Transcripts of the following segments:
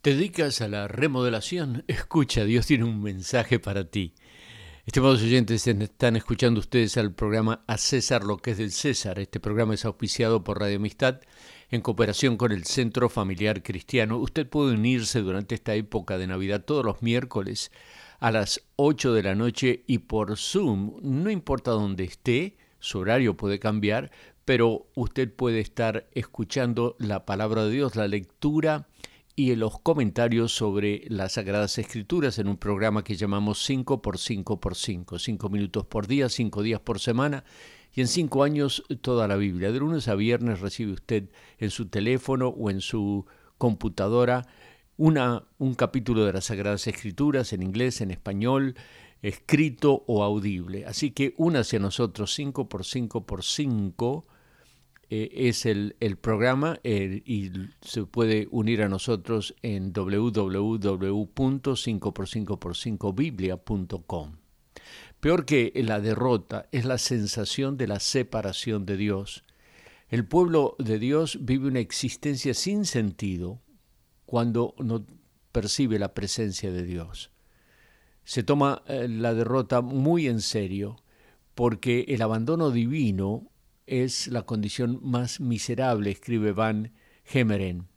¿Te dedicas a la remodelación? Escucha, Dios tiene un mensaje para ti. Estimados oyentes, están escuchando ustedes al programa A César lo que es del César. Este programa es auspiciado por Radio Amistad en cooperación con el Centro Familiar Cristiano. Usted puede unirse durante esta época de Navidad todos los miércoles a las 8 de la noche y por Zoom. No importa dónde esté, su horario puede cambiar, pero usted puede estar escuchando la palabra de Dios, la lectura y en los comentarios sobre las Sagradas Escrituras en un programa que llamamos 5 por 5 por 5, 5 minutos por día, 5 días por semana y en 5 años toda la Biblia. De lunes a viernes recibe usted en su teléfono o en su computadora una, un capítulo de las Sagradas Escrituras en inglés, en español, escrito o audible. Así que únase a nosotros 5 por 5 por 5 eh, es el, programa eh, y se puede unir a nosotros en www.5x5x5biblia.com. Peor que la derrota es la sensación de la separación de Dios. El pueblo de Dios vive una existencia sin sentido cuando no percibe la presencia de Dios. Se toma eh, la derrota muy en serio porque el abandono divino es la condición más miserable, escribe Van Hemeren.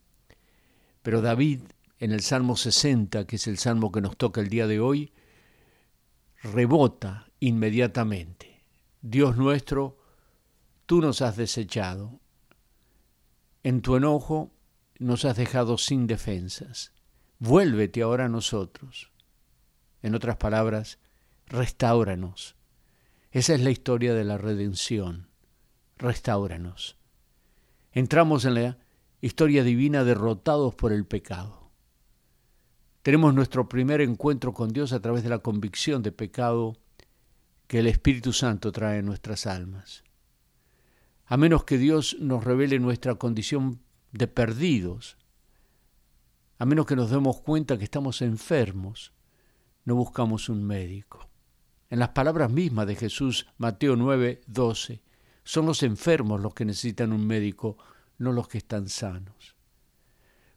Pero David, en el Salmo 60, que es el salmo que nos toca el día de hoy, rebota inmediatamente. Dios nuestro, tú nos has desechado. En tu enojo nos has dejado sin defensas. Vuélvete ahora a nosotros. En otras palabras, restauranos. Esa es la historia de la redención restauranos. Entramos en la historia divina derrotados por el pecado. Tenemos nuestro primer encuentro con Dios a través de la convicción de pecado que el Espíritu Santo trae en nuestras almas. A menos que Dios nos revele nuestra condición de perdidos, a menos que nos demos cuenta que estamos enfermos, no buscamos un médico. En las palabras mismas de Jesús, Mateo 9, 12, son los enfermos los que necesitan un médico, no los que están sanos.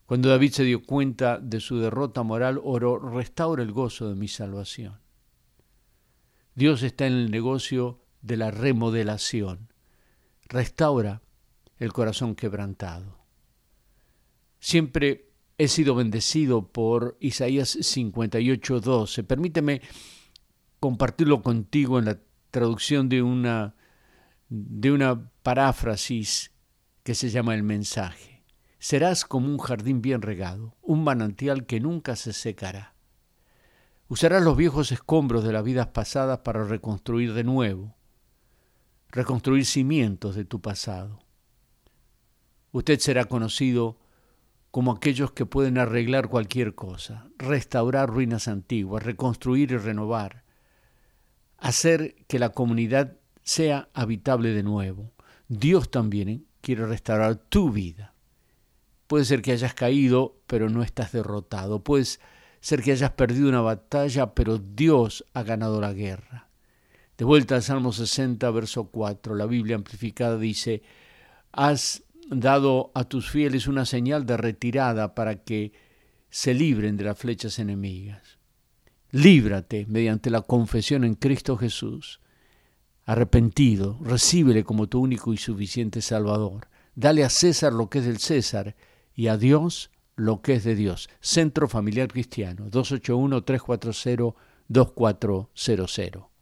Cuando David se dio cuenta de su derrota moral, oró, restaura el gozo de mi salvación. Dios está en el negocio de la remodelación. Restaura el corazón quebrantado. Siempre he sido bendecido por Isaías 58:12. Permíteme compartirlo contigo en la traducción de una de una paráfrasis que se llama el mensaje. Serás como un jardín bien regado, un manantial que nunca se secará. Usarás los viejos escombros de las vidas pasadas para reconstruir de nuevo, reconstruir cimientos de tu pasado. Usted será conocido como aquellos que pueden arreglar cualquier cosa, restaurar ruinas antiguas, reconstruir y renovar, hacer que la comunidad sea habitable de nuevo. Dios también quiere restaurar tu vida. Puede ser que hayas caído, pero no estás derrotado. Puede ser que hayas perdido una batalla, pero Dios ha ganado la guerra. De vuelta al Salmo 60, verso 4, la Biblia amplificada dice, has dado a tus fieles una señal de retirada para que se libren de las flechas enemigas. Líbrate mediante la confesión en Cristo Jesús arrepentido, recíbele como tu único y suficiente Salvador. Dale a César lo que es del César y a Dios lo que es de Dios. Centro Familiar Cristiano, 281-340-2400.